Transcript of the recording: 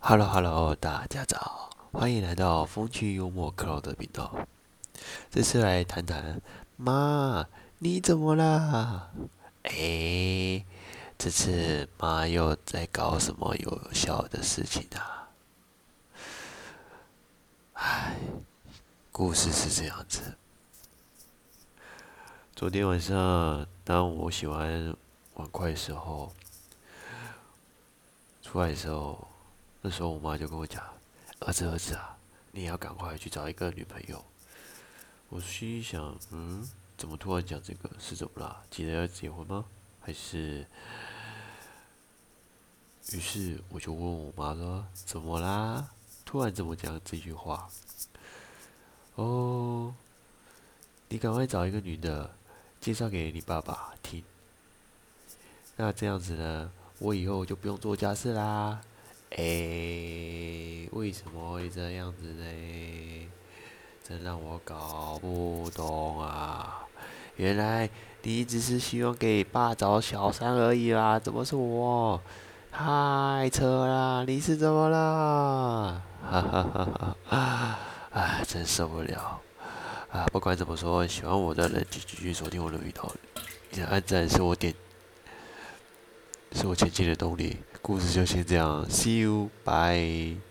Hello Hello，大家早，欢迎来到风趣幽默克劳的频道。这次来谈谈，妈，你怎么啦？哎，这次妈又在搞什么有效的事情啊？唉，故事是这样子。昨天晚上，当我洗完碗筷的时候，出来的时候。那时候我妈就跟我讲：“儿子，儿子啊，你也要赶快去找一个女朋友。”我心想：“嗯，怎么突然讲这个？是怎么啦？急着要结婚吗？还是……”于是我就问我妈说：“怎么啦？突然怎么讲这句话？”哦，你赶快找一个女的，介绍给你爸爸听。那这样子呢，我以后就不用做家事啦。哎，为什么会这样子呢？真让我搞不懂啊！原来你只是希望给爸找小三而已啦，怎么是我？太扯了！你是怎么了？哈哈哈哈！哎，真受不了！啊，不管怎么说，喜欢我的人就继续锁定我的频道，你的按赞是我点。是我前进的动力。故事就先这样，See you，bye。